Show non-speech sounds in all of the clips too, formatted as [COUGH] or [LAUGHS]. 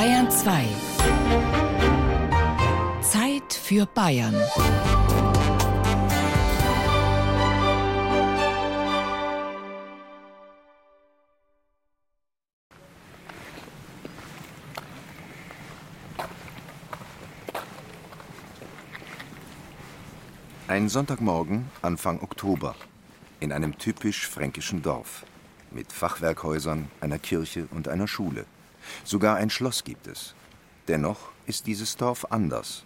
Bayern 2. Zeit für Bayern. Ein Sonntagmorgen, Anfang Oktober, in einem typisch fränkischen Dorf. Mit Fachwerkhäusern, einer Kirche und einer Schule. Sogar ein Schloss gibt es. Dennoch ist dieses Dorf anders.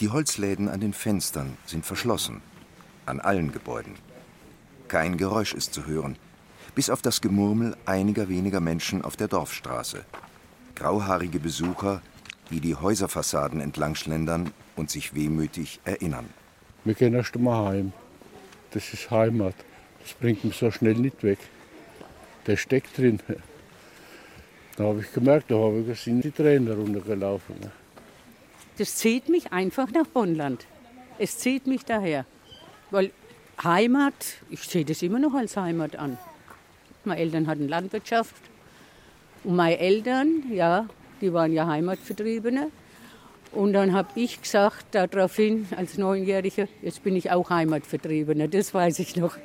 Die Holzläden an den Fenstern sind verschlossen. An allen Gebäuden. Kein Geräusch ist zu hören, bis auf das Gemurmel einiger weniger Menschen auf der Dorfstraße. Grauhaarige Besucher, die die Häuserfassaden entlang schlendern und sich wehmütig erinnern. Wir gehen erst einmal heim. Das ist Heimat. Das bringt mich so schnell nicht weg. Der steckt drin. Da habe ich gemerkt, da habe ich sind die Tränen runtergelaufen. Das zieht mich einfach nach Bonnland. Es zieht mich daher. Weil Heimat, ich sehe das immer noch als Heimat an. Meine Eltern hatten Landwirtschaft. Und meine Eltern, ja, die waren ja Heimatvertriebene. Und dann habe ich gesagt, daraufhin als Neunjährige, jetzt bin ich auch Heimatvertriebener, das weiß ich noch.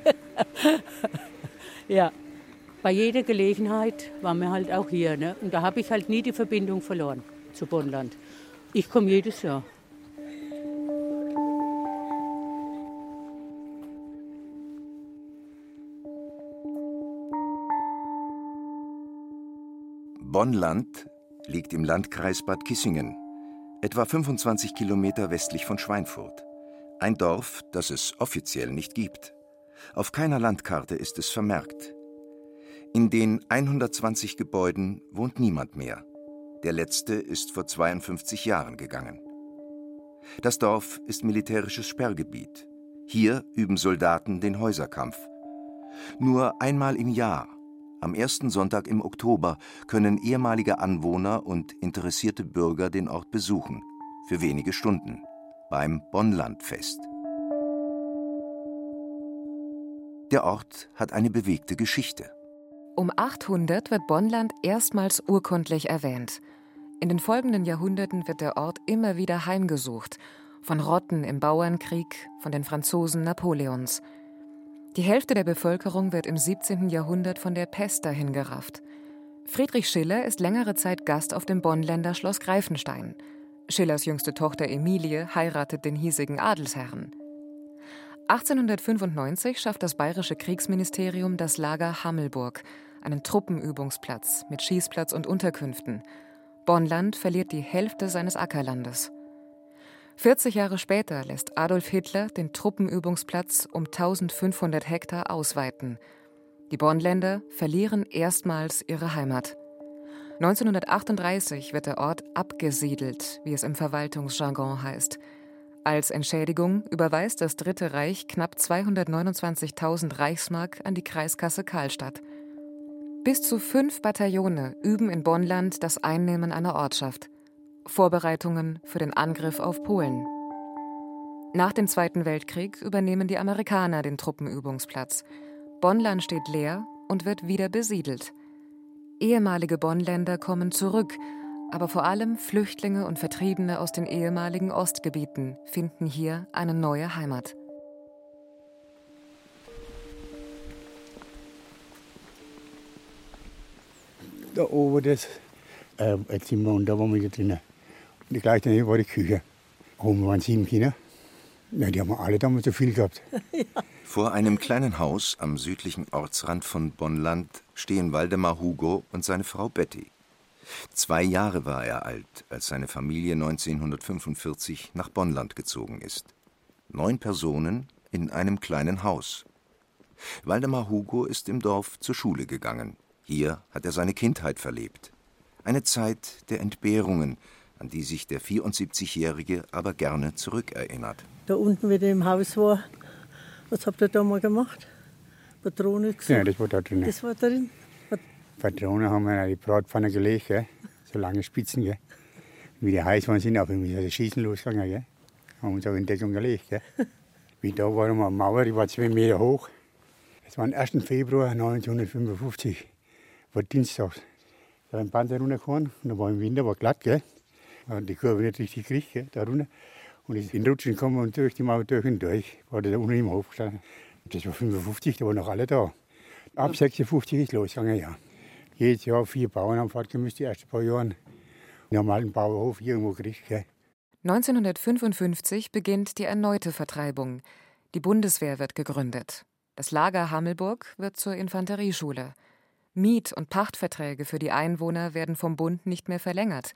[LAUGHS] ja, bei jeder Gelegenheit waren wir halt auch hier. Ne? Und da habe ich halt nie die Verbindung verloren zu Bonnland. Ich komme jedes Jahr. Bonnland liegt im Landkreis Bad Kissingen etwa 25 Kilometer westlich von Schweinfurt. Ein Dorf, das es offiziell nicht gibt. Auf keiner Landkarte ist es vermerkt. In den 120 Gebäuden wohnt niemand mehr. Der letzte ist vor 52 Jahren gegangen. Das Dorf ist militärisches Sperrgebiet. Hier üben Soldaten den Häuserkampf. Nur einmal im Jahr am ersten Sonntag im Oktober können ehemalige Anwohner und interessierte Bürger den Ort besuchen, für wenige Stunden, beim Bonnlandfest. Der Ort hat eine bewegte Geschichte. Um 800 wird Bonnland erstmals urkundlich erwähnt. In den folgenden Jahrhunderten wird der Ort immer wieder heimgesucht, von Rotten im Bauernkrieg, von den Franzosen Napoleons – die Hälfte der Bevölkerung wird im 17. Jahrhundert von der Pest dahingerafft. Friedrich Schiller ist längere Zeit Gast auf dem Bonnländer Schloss Greifenstein. Schillers jüngste Tochter Emilie heiratet den hiesigen Adelsherren. 1895 schafft das bayerische Kriegsministerium das Lager Hammelburg, einen Truppenübungsplatz mit Schießplatz und Unterkünften. Bonnland verliert die Hälfte seines Ackerlandes. 40 Jahre später lässt Adolf Hitler den Truppenübungsplatz um 1500 Hektar ausweiten. Die Bonnländer verlieren erstmals ihre Heimat. 1938 wird der Ort abgesiedelt, wie es im Verwaltungsjargon heißt. Als Entschädigung überweist das Dritte Reich knapp 229.000 Reichsmark an die Kreiskasse Karlstadt. Bis zu fünf Bataillone üben in Bonnland das Einnehmen einer Ortschaft. Vorbereitungen für den Angriff auf Polen. Nach dem Zweiten Weltkrieg übernehmen die Amerikaner den Truppenübungsplatz. Bonnland steht leer und wird wieder besiedelt. Ehemalige Bonnländer kommen zurück, aber vor allem Flüchtlinge und Vertriebene aus den ehemaligen Ostgebieten finden hier eine neue Heimat. Da oben das, äh, wir, und da waren wir drinnen. Die gleich daneben war die Küche. Oben waren sieben Kinder. Ja, die haben alle damals so viel gehabt. [LAUGHS] ja. Vor einem kleinen Haus am südlichen Ortsrand von Bonnland stehen Waldemar Hugo und seine Frau Betty. Zwei Jahre war er alt, als seine Familie 1945 nach Bonnland gezogen ist. Neun Personen in einem kleinen Haus. Waldemar Hugo ist im Dorf zur Schule gegangen. Hier hat er seine Kindheit verlebt. Eine Zeit der Entbehrungen, an die sich der 74-Jährige aber gerne zurückerinnert. Da unten wieder im Haus war, was habt ihr da mal gemacht? Patrone gesucht? Ja, das war da drin. Das war drin? Patrone haben wir in die Bratpfanne gelegt, gell? so lange Spitzen. Gell? Wie die heiß waren, sind auch immer das Schießen losgegangen. Gell? Haben uns auch in Deckung gelegt. Gell? [LAUGHS] Wie da war eine Mauer, die war zwei Meter hoch. Das war am 1. Februar 1955, war Dienstag. Da ein Panzer runtergefahren und da war im Winter war glatt, gell. Und die Kurve nicht richtig gekriegt, gell, da runter. Und ist in Rutschen gekommen und durch die Mauer durch und durch. War da unten im Hof gestanden. Das war 55, da waren noch alle da. Ab 56 ist losgegangen, ja. Jedes Jahr vier Bauern haben fortgemusst, die ersten paar Jahre. Einen Bauernhof irgendwo gekriegt, gell. 1955 beginnt die erneute Vertreibung. Die Bundeswehr wird gegründet. Das Lager Hammelburg wird zur Infanterieschule. Miet- und Pachtverträge für die Einwohner werden vom Bund nicht mehr verlängert.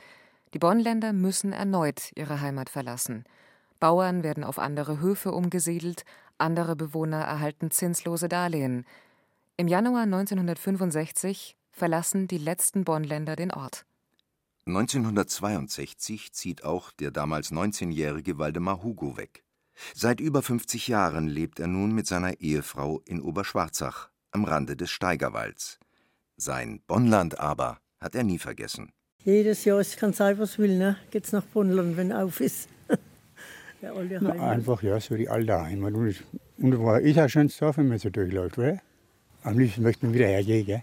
Die Bonnländer müssen erneut ihre Heimat verlassen. Bauern werden auf andere Höfe umgesiedelt, andere Bewohner erhalten zinslose Darlehen. Im Januar 1965 verlassen die letzten Bonnländer den Ort. 1962 zieht auch der damals 19-jährige Waldemar Hugo weg. Seit über 50 Jahren lebt er nun mit seiner Ehefrau in Oberschwarzach am Rande des Steigerwalds. Sein Bonnland aber hat er nie vergessen. Jedes Jahr, ich kann sein, was will, ne? geht's nach Bonnland, wenn auf ist. [LAUGHS] Der alte Na, einfach, ja, so die alte Heimat. Und, und war ist auch schön Dorf, wenn man so durchläuft, oder? Am liebsten möchte man wieder hergehen, gell?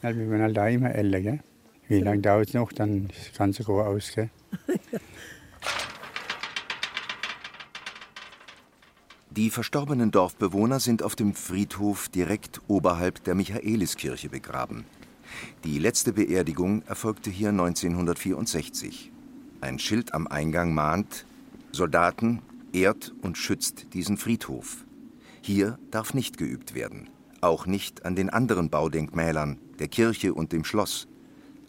Dann wird man halt da immer älter, gell? Wie lange dauert es noch? Dann ist das ganze Jahr aus, gell? [LAUGHS] Die verstorbenen Dorfbewohner sind auf dem Friedhof direkt oberhalb der Michaeliskirche begraben. Die letzte Beerdigung erfolgte hier 1964. Ein Schild am Eingang mahnt, Soldaten ehrt und schützt diesen Friedhof. Hier darf nicht geübt werden, auch nicht an den anderen Baudenkmälern, der Kirche und dem Schloss.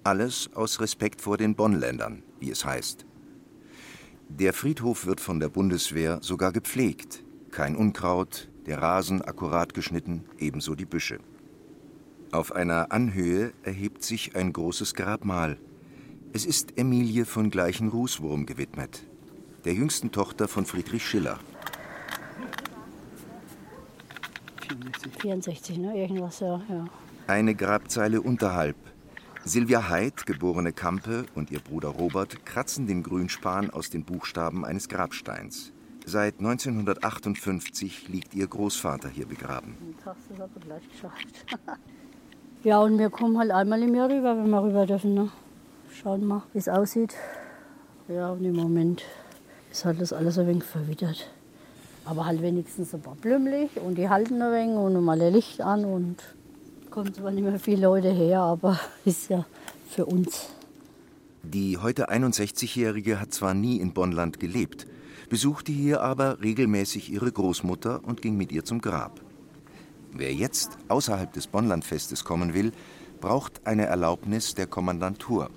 Alles aus Respekt vor den Bonnländern, wie es heißt. Der Friedhof wird von der Bundeswehr sogar gepflegt. Kein Unkraut, der Rasen akkurat geschnitten, ebenso die Büsche. Auf einer Anhöhe erhebt sich ein großes Grabmal. Es ist Emilie von Gleichen-Rußwurm gewidmet, der jüngsten Tochter von Friedrich Schiller. 64, ne? Irgendwas, ja. ja. Eine Grabzeile unterhalb. Silvia Heid, geborene Kampe, und ihr Bruder Robert kratzen den Grünspan aus den Buchstaben eines Grabsteins. Seit 1958 liegt ihr Großvater hier begraben. Das hat er gleich geschafft. [LAUGHS] ja, und wir kommen halt einmal im Jahr rüber, wenn wir rüber dürfen. Ne? Schauen mal, wie es aussieht. Ja, und im Moment ist halt das alles ein wenig verwittert. Aber halt wenigstens ein paar blümlich und die halten ein wenig und mal ein Licht an und kommen zwar nicht mehr viele Leute her, aber [LAUGHS] ist ja für uns. Die heute 61-Jährige hat zwar nie in Bonnland gelebt, besuchte hier aber regelmäßig ihre Großmutter und ging mit ihr zum Grab. Wer jetzt außerhalb des Bonnlandfestes kommen will, braucht eine Erlaubnis der Kommandantur.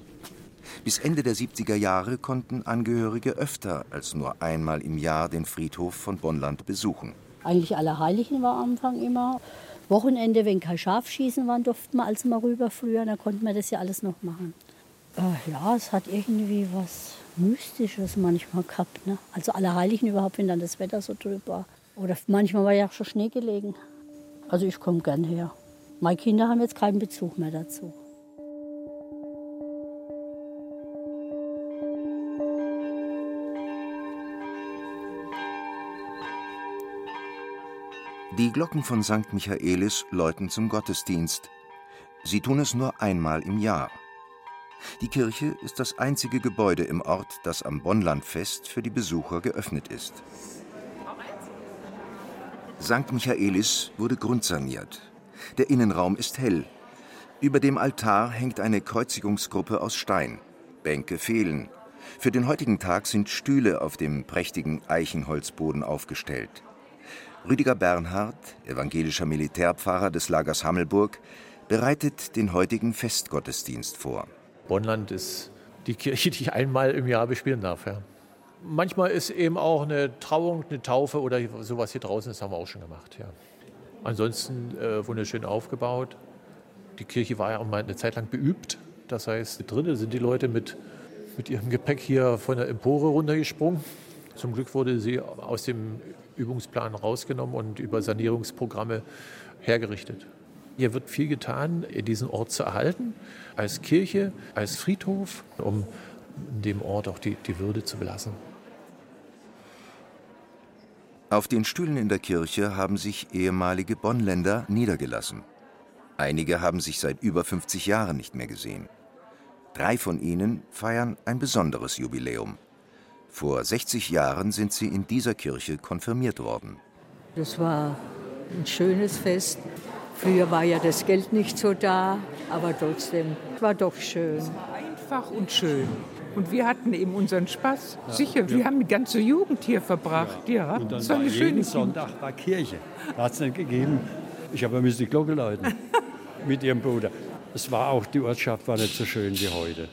Bis Ende der 70er Jahre konnten Angehörige öfter als nur einmal im Jahr den Friedhof von Bonnland besuchen. Eigentlich Allerheiligen war am Anfang immer. Wochenende, wenn kein Schafschießen war, durften wir also mal rüber früher, dann konnten wir das ja alles noch machen. Äh, ja, es hat irgendwie was Mystisches manchmal gehabt. Ne? Also Allerheiligen überhaupt, wenn dann das Wetter so trüb war. Oder manchmal war ja auch schon Schnee gelegen. Also ich komme gern her. Meine Kinder haben jetzt keinen Bezug mehr dazu. Die Glocken von St. Michaelis läuten zum Gottesdienst. Sie tun es nur einmal im Jahr. Die Kirche ist das einzige Gebäude im Ort, das am Bonnlandfest für die Besucher geöffnet ist. St. Michaelis wurde grundsaniert. Der Innenraum ist hell. Über dem Altar hängt eine Kreuzigungsgruppe aus Stein. Bänke fehlen. Für den heutigen Tag sind Stühle auf dem prächtigen Eichenholzboden aufgestellt. Rüdiger Bernhard, evangelischer Militärpfarrer des Lagers Hammelburg, bereitet den heutigen Festgottesdienst vor. Bonnland ist die Kirche, die ich einmal im Jahr bespielen darf. Ja. Manchmal ist eben auch eine Trauung, eine Taufe oder sowas hier draußen, das haben wir auch schon gemacht. Ja. Ansonsten äh, wunderschön aufgebaut. Die Kirche war ja auch mal eine Zeit lang beübt. Das heißt, drinnen sind die Leute mit, mit ihrem Gepäck hier von der Empore runtergesprungen. Zum Glück wurde sie aus dem Übungsplan rausgenommen und über Sanierungsprogramme hergerichtet. Hier wird viel getan, diesen Ort zu erhalten, als Kirche, als Friedhof, um dem Ort auch die, die Würde zu belassen. Auf den Stühlen in der Kirche haben sich ehemalige Bonnländer niedergelassen. Einige haben sich seit über 50 Jahren nicht mehr gesehen. Drei von ihnen feiern ein besonderes Jubiläum. Vor 60 Jahren sind sie in dieser Kirche konfirmiert worden. Das war ein schönes Fest. Früher war ja das Geld nicht so da, aber trotzdem war doch schön. Einfach und schön. Und wir hatten eben unseren Spaß. Ja. Sicher, wir ja. haben die ganze Jugend hier verbracht. Ja, ja. Und dann war jeden Sonntag war Kirche. Da hat es nicht gegeben. Ich habe müssen die Glocke läuten [LAUGHS] mit ihrem Bruder. Es war auch, die Ortschaft war nicht so schön wie heute.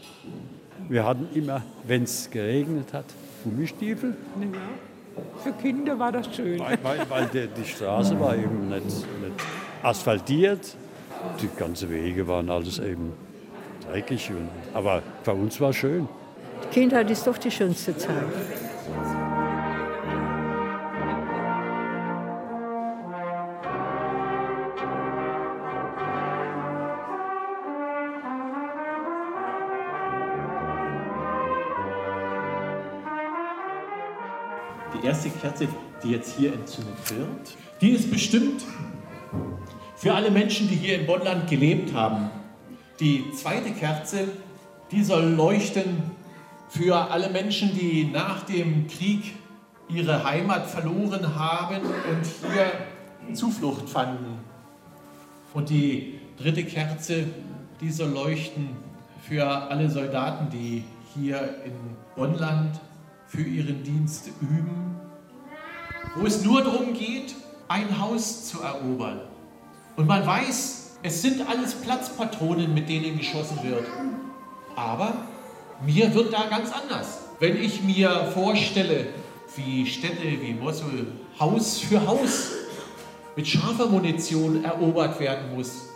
Wir hatten immer, wenn es geregnet hat, Gummistiefel. Für Kinder war das schön. Weil, weil, weil die, die, Straße war eben nicht, nicht asphaltiert. Die ganzen Wege waren alles eben dreckig. Aber bei uns war es schön. Kindheit ist doch die schönste Zeit. Die erste Kerze, die jetzt hier entzündet wird, die ist bestimmt für alle Menschen, die hier in Bonnland gelebt haben. Die zweite Kerze, die soll leuchten für alle Menschen, die nach dem Krieg ihre Heimat verloren haben und hier Zuflucht fanden. Und die dritte Kerze, die soll leuchten für alle Soldaten, die hier in Bonnland für ihren Dienst üben, wo es nur darum geht, ein Haus zu erobern. Und man weiß, es sind alles Platzpatronen, mit denen geschossen wird. Aber mir wird da ganz anders. Wenn ich mir vorstelle, wie Städte wie Mosul Haus für Haus mit scharfer Munition erobert werden muss,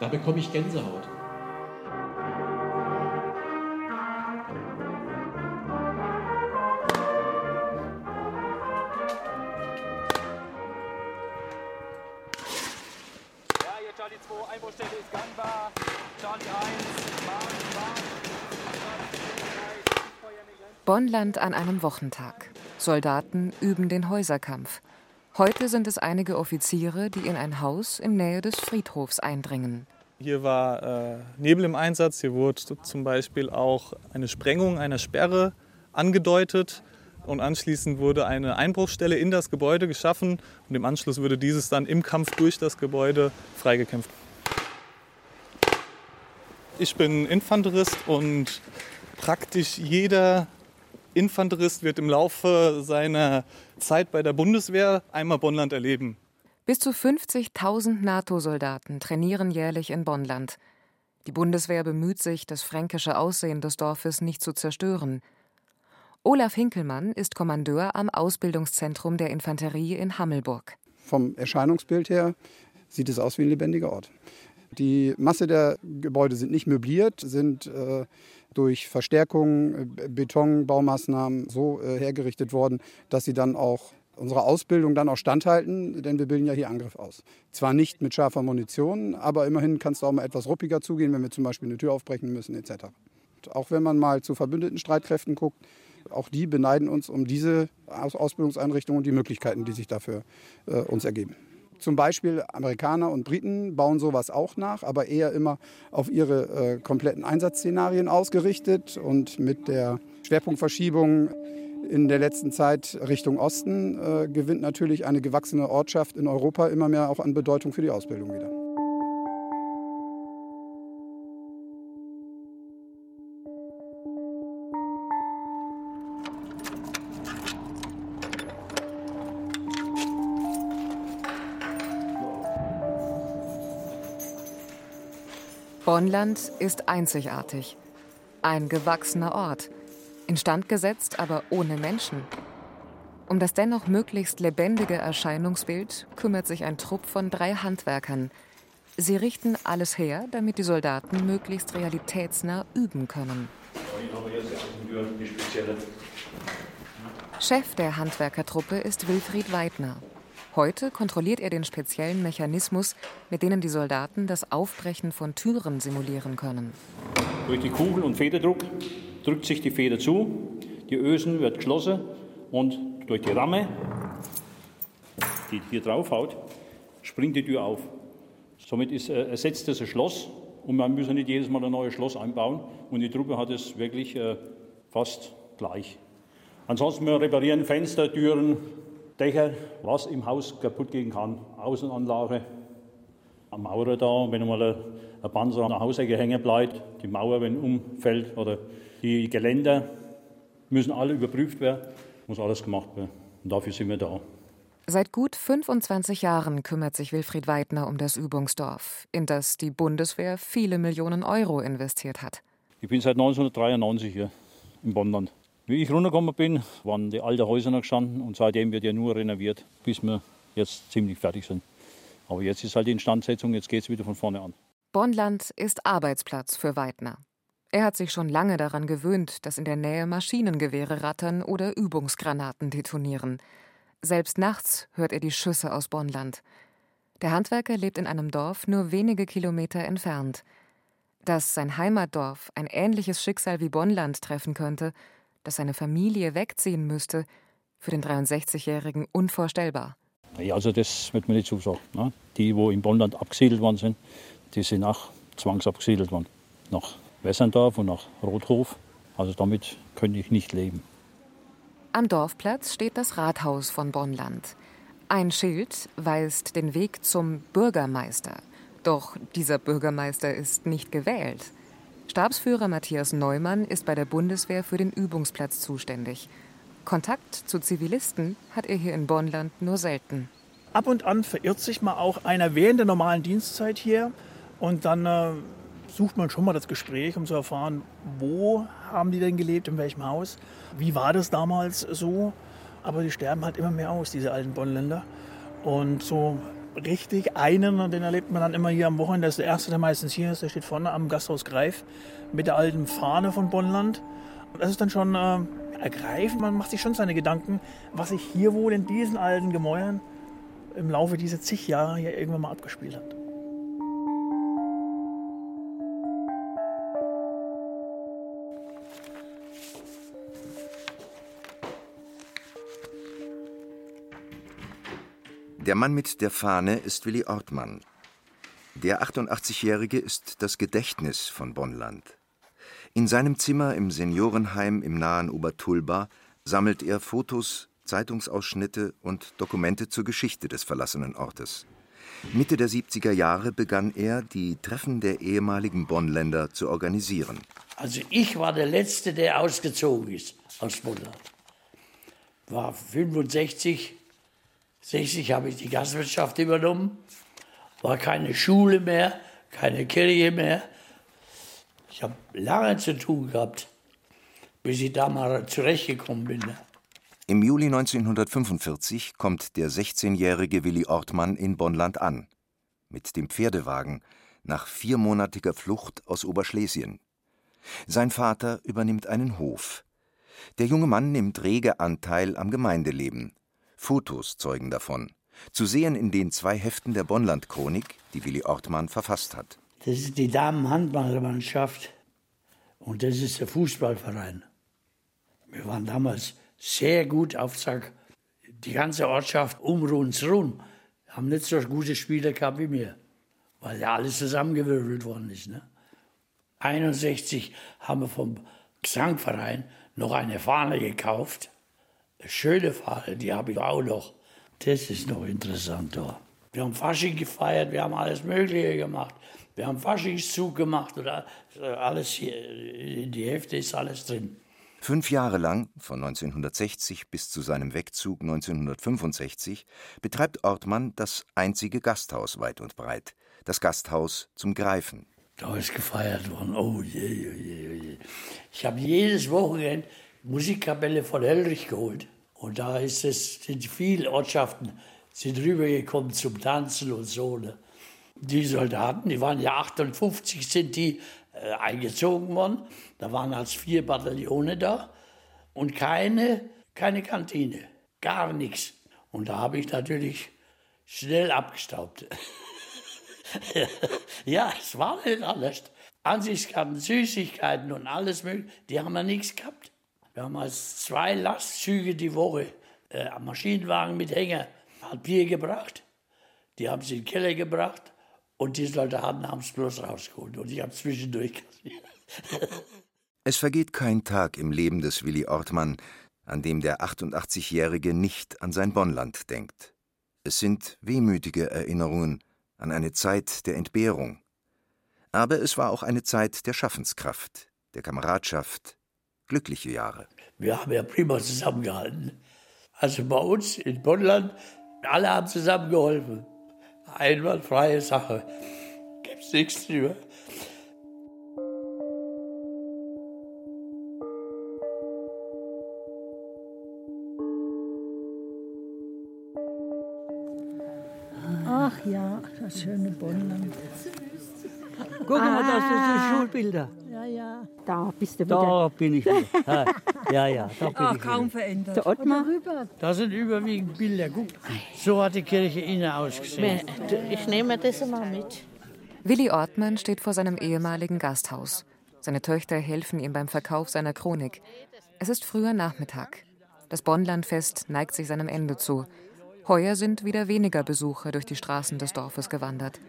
da bekomme ich Gänsehaut. Bonnland an einem Wochentag. Soldaten üben den Häuserkampf. Heute sind es einige Offiziere, die in ein Haus in Nähe des Friedhofs eindringen. Hier war äh, Nebel im Einsatz. Hier wurde zum Beispiel auch eine Sprengung einer Sperre angedeutet. Und anschließend wurde eine Einbruchstelle in das Gebäude geschaffen. Und im Anschluss wurde dieses dann im Kampf durch das Gebäude freigekämpft. Ich bin Infanterist und praktisch jeder Infanterist wird im Laufe seiner Zeit bei der Bundeswehr einmal Bonnland erleben. Bis zu 50.000 NATO-Soldaten trainieren jährlich in Bonnland. Die Bundeswehr bemüht sich, das fränkische Aussehen des Dorfes nicht zu zerstören. Olaf Hinkelmann ist Kommandeur am Ausbildungszentrum der Infanterie in Hammelburg. Vom Erscheinungsbild her sieht es aus wie ein lebendiger Ort. Die Masse der Gebäude sind nicht möbliert, sind äh, durch Verstärkung, äh, Betonbaumaßnahmen so äh, hergerichtet worden, dass sie dann auch unserer Ausbildung dann auch standhalten, denn wir bilden ja hier Angriff aus. Zwar nicht mit scharfer Munition, aber immerhin kann es auch mal etwas ruppiger zugehen, wenn wir zum Beispiel eine Tür aufbrechen müssen etc. Auch wenn man mal zu verbündeten Streitkräften guckt, auch die beneiden uns um diese Ausbildungseinrichtungen und die Möglichkeiten, die sich dafür äh, uns ergeben. Zum Beispiel Amerikaner und Briten bauen sowas auch nach, aber eher immer auf ihre äh, kompletten Einsatzszenarien ausgerichtet und mit der Schwerpunktverschiebung in der letzten Zeit Richtung Osten äh, gewinnt natürlich eine gewachsene Ortschaft in Europa immer mehr auch an Bedeutung für die Ausbildung wieder. Bonnland ist einzigartig. Ein gewachsener Ort, instand gesetzt, aber ohne Menschen. Um das dennoch möglichst lebendige Erscheinungsbild kümmert sich ein Trupp von drei Handwerkern. Sie richten alles her, damit die Soldaten möglichst realitätsnah üben können. Chef der Handwerkertruppe ist Wilfried Weidner. Heute kontrolliert er den speziellen Mechanismus, mit denen die Soldaten das Aufbrechen von Türen simulieren können. Durch die Kugel- und Federdruck drückt sich die Feder zu, die Ösen wird geschlossen und durch die Ramme, die hier drauf haut, springt die Tür auf. Somit ist, äh, ersetzt das ein Schloss und man muss nicht jedes Mal ein neues Schloss einbauen. Und die Truppe hat es wirklich äh, fast gleich. Ansonsten wir reparieren Fenster, Türen, Dächer, was im Haus kaputt gehen kann. Außenanlage, am Maurer da, wenn mal ein Panzer an der Hausecke hängen bleibt, die Mauer, wenn umfällt oder die Geländer, müssen alle überprüft werden, muss alles gemacht werden. Und dafür sind wir da. Seit gut 25 Jahren kümmert sich Wilfried Weidner um das Übungsdorf, in das die Bundeswehr viele Millionen Euro investiert hat. Ich bin seit 1993 hier im Bonnland. Wie ich runtergekommen bin, waren die alten Häuser noch gestanden und seitdem wird ja nur renoviert, bis wir jetzt ziemlich fertig sind. Aber jetzt ist halt die Instandsetzung, jetzt geht es wieder von vorne an. Bonnland ist Arbeitsplatz für Weidner. Er hat sich schon lange daran gewöhnt, dass in der Nähe Maschinengewehre rattern oder Übungsgranaten detonieren. Selbst nachts hört er die Schüsse aus Bonnland. Der Handwerker lebt in einem Dorf nur wenige Kilometer entfernt. Dass sein Heimatdorf ein ähnliches Schicksal wie Bonnland treffen könnte, dass seine Familie wegziehen müsste, für den 63-Jährigen unvorstellbar. Ja, also das wird mir nicht zusagen. Ne? Die, wo in Bonnland abgesiedelt worden sind, die sind auch zwangsabgesiedelt worden. Nach Wessendorf und nach Rothof. Also damit könnte ich nicht leben. Am Dorfplatz steht das Rathaus von Bonnland. Ein Schild weist den Weg zum Bürgermeister. Doch dieser Bürgermeister ist nicht gewählt. Stabsführer Matthias Neumann ist bei der Bundeswehr für den Übungsplatz zuständig. Kontakt zu Zivilisten hat er hier in Bonnland nur selten. Ab und an verirrt sich mal auch einer während der normalen Dienstzeit hier und dann äh, sucht man schon mal das Gespräch, um zu erfahren, wo haben die denn gelebt, in welchem Haus, wie war das damals so. Aber die sterben halt immer mehr aus, diese alten Bonnländer. Und so richtig einen, den erlebt man dann immer hier am Wochenende. Das ist der erste, der meistens hier ist. Der steht vorne am Gasthaus Greif mit der alten Fahne von Bonnland. Und das ist dann schon äh, ergreifend. Man macht sich schon seine Gedanken, was sich hier wohl in diesen alten Gemäuern im Laufe dieser zig Jahre hier irgendwann mal abgespielt hat. Der Mann mit der Fahne ist Willi Ortmann. Der 88-Jährige ist das Gedächtnis von Bonnland. In seinem Zimmer im Seniorenheim im nahen Obertulba sammelt er Fotos, Zeitungsausschnitte und Dokumente zur Geschichte des verlassenen Ortes. Mitte der 70er Jahre begann er, die Treffen der ehemaligen Bonnländer zu organisieren. Also ich war der Letzte, der ausgezogen ist aus Bonnland. War 65 60 habe ich die Gastwirtschaft übernommen, war keine Schule mehr, keine Kirche mehr. Ich habe lange zu tun gehabt, bis ich da mal zurechtgekommen bin. Ne? Im Juli 1945 kommt der 16-jährige Willi Ortmann in Bonnland an. Mit dem Pferdewagen, nach viermonatiger Flucht aus Oberschlesien. Sein Vater übernimmt einen Hof. Der junge Mann nimmt rege Anteil am Gemeindeleben. Fotos zeugen davon. Zu sehen in den zwei Heften der Bonnland-Chronik, die Willi Ortmann verfasst hat. Das ist die Damenhandballmannschaft und das ist der Fußballverein. Wir waren damals sehr gut auf Zack. Die ganze Ortschaft um uns rum haben nicht so gute Spieler gehabt wie mir, weil ja alles zusammengewürfelt worden ist. Ne? 61 haben wir vom Gesangverein noch eine Fahne gekauft schöne Fahne, die habe ich auch noch. Das ist noch interessant da. Wir haben Fasching gefeiert, wir haben alles Mögliche gemacht. Wir haben Faschingszug gemacht oder alles hier, in die Hälfte ist alles drin. Fünf Jahre lang, von 1960 bis zu seinem Wegzug 1965, betreibt Ortmann das einzige Gasthaus weit und breit, das Gasthaus zum Greifen. Da ist gefeiert worden. Oh je, je, je, je. Ich habe jedes Wochenende Musikkapelle von Hellrich geholt. Und da ist es, sind viele Ortschaften sind rübergekommen zum Tanzen und so. Ne? Die Soldaten, die waren ja 58, sind die äh, eingezogen worden. Da waren als vier Bataillone da und keine, keine Kantine, gar nichts. Und da habe ich natürlich schnell abgestaubt. [LAUGHS] ja, es war nicht alles. Ansichtskarten, Süßigkeiten und alles mögliche, die haben wir nichts gehabt. Wir haben als zwei Lastzüge die Woche äh, Maschinenwagen mit Hänger hat Bier gebracht. Die haben sie in den Keller gebracht Und die Soldaten haben es bloß rausgeholt. Und ich habe zwischendurch kassiert. [LAUGHS] Es vergeht kein Tag im Leben des Willi Ortmann, an dem der 88-Jährige nicht an sein Bonnland denkt. Es sind wehmütige Erinnerungen an eine Zeit der Entbehrung. Aber es war auch eine Zeit der Schaffenskraft, der Kameradschaft, glückliche Jahre. Wir haben ja prima zusammengehalten. Also bei uns in Bonnland, alle haben zusammengeholfen. Einwandfreie Sache. Gibt's nichts drüber. Ach ja, das schöne Bonnland. Guck mal, das sind die Schulbilder. Da bist du Da wieder. bin ich wieder. [LAUGHS] Ja, Ja, ja, da bin Ach, ich kaum wieder. verändert. Der Ottmar? Da sind überwiegend Bilder. Guck, so hat die Kirche innen ausgesehen. Ich nehme das mal mit. Willi Ortmann steht vor seinem ehemaligen Gasthaus. Seine Töchter helfen ihm beim Verkauf seiner Chronik. Es ist früher Nachmittag. Das Bonnlandfest neigt sich seinem Ende zu. Heuer sind wieder weniger Besucher durch die Straßen des Dorfes gewandert.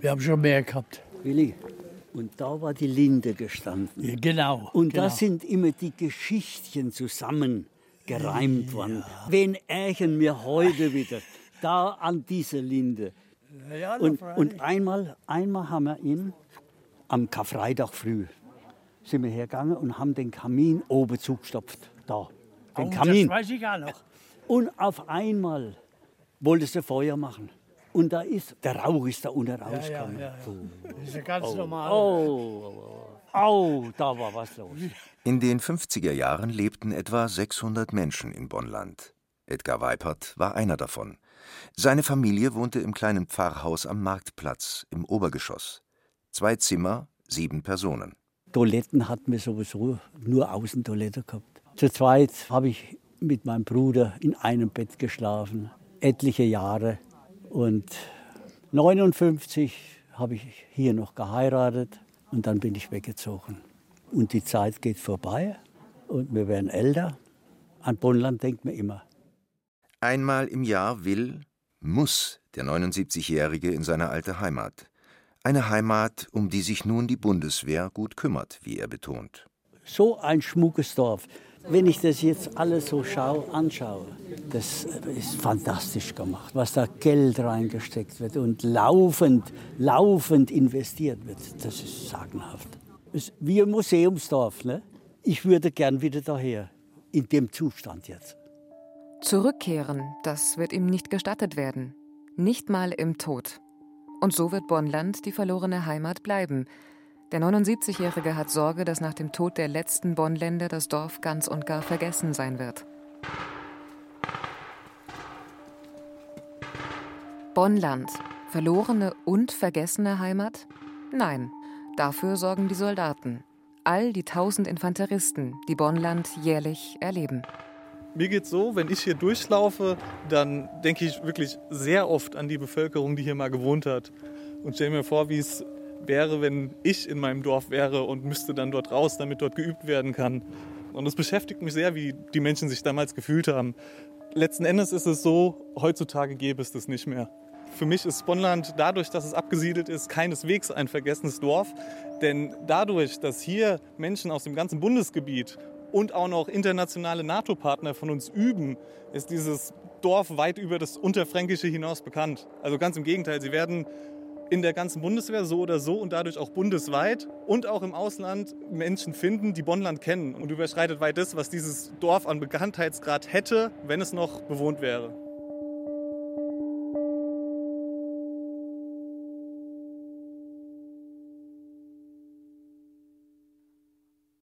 Wir haben schon mehr gehabt. Willi, und da war die Linde gestanden. Genau. Und genau. da sind immer die Geschichtchen zusammengereimt worden. Wen ärgern wir heute wieder? Da an dieser Linde. Ja, Und, und einmal, einmal haben wir ihn am Karfreitag früh sind wir hergegangen und haben den Kamin oben zugestopft. Da, den Oh, Kamin. Das weiß ich auch noch. Und auf einmal wollte sie Feuer machen. Und da ist, der Rauch ist da unten rausgekommen. ja, ja. Das ist ja ganz Oh, normal. Oh, oh, oh, da war was los. In den 50er Jahren lebten etwa 600 Menschen in Bonnland. Edgar Weipert war einer davon. Seine Familie wohnte im kleinen Pfarrhaus am Marktplatz im Obergeschoss. Zwei Zimmer, sieben Personen. Toiletten hatten wir sowieso nur Außentoilette gehabt. Zu zweit habe ich mit meinem Bruder in einem Bett geschlafen, etliche Jahre. Und 59 habe ich hier noch geheiratet und dann bin ich weggezogen. Und die Zeit geht vorbei und wir werden älter. An Bonnland denkt man immer. Einmal im Jahr will, muss der 79-Jährige in seine alte Heimat. Eine Heimat, um die sich nun die Bundeswehr gut kümmert, wie er betont. So ein schmuckes Dorf. Wenn ich das jetzt alles so schau, anschaue, das ist fantastisch gemacht, was da Geld reingesteckt wird und laufend, laufend investiert wird. Das ist sagenhaft. Es ist wie ein Museumsdorf. Ne? Ich würde gern wieder daher, in dem Zustand jetzt. Zurückkehren, das wird ihm nicht gestattet werden. Nicht mal im Tod. Und so wird Bonnland die verlorene Heimat bleiben. Der 79-Jährige hat Sorge, dass nach dem Tod der letzten Bonnländer das Dorf ganz und gar vergessen sein wird. Bonnland. Verlorene und vergessene Heimat? Nein, dafür sorgen die Soldaten. All die tausend Infanteristen, die Bonnland jährlich erleben. Mir geht's so, wenn ich hier durchlaufe, dann denke ich wirklich sehr oft an die Bevölkerung, die hier mal gewohnt hat. Und stelle mir vor, wie es wäre, wenn ich in meinem Dorf wäre und müsste dann dort raus, damit dort geübt werden kann. Und es beschäftigt mich sehr, wie die Menschen sich damals gefühlt haben. Letzten Endes ist es so, heutzutage gäbe es das nicht mehr. Für mich ist Bonnland dadurch, dass es abgesiedelt ist, keineswegs ein vergessenes Dorf. Denn dadurch, dass hier Menschen aus dem ganzen Bundesgebiet und auch noch internationale NATO-Partner von uns üben, ist dieses Dorf weit über das Unterfränkische hinaus bekannt. Also ganz im Gegenteil, sie werden in der ganzen Bundeswehr so oder so und dadurch auch bundesweit und auch im Ausland Menschen finden, die Bonnland kennen und überschreitet weit das, was dieses Dorf an Bekanntheitsgrad hätte, wenn es noch bewohnt wäre.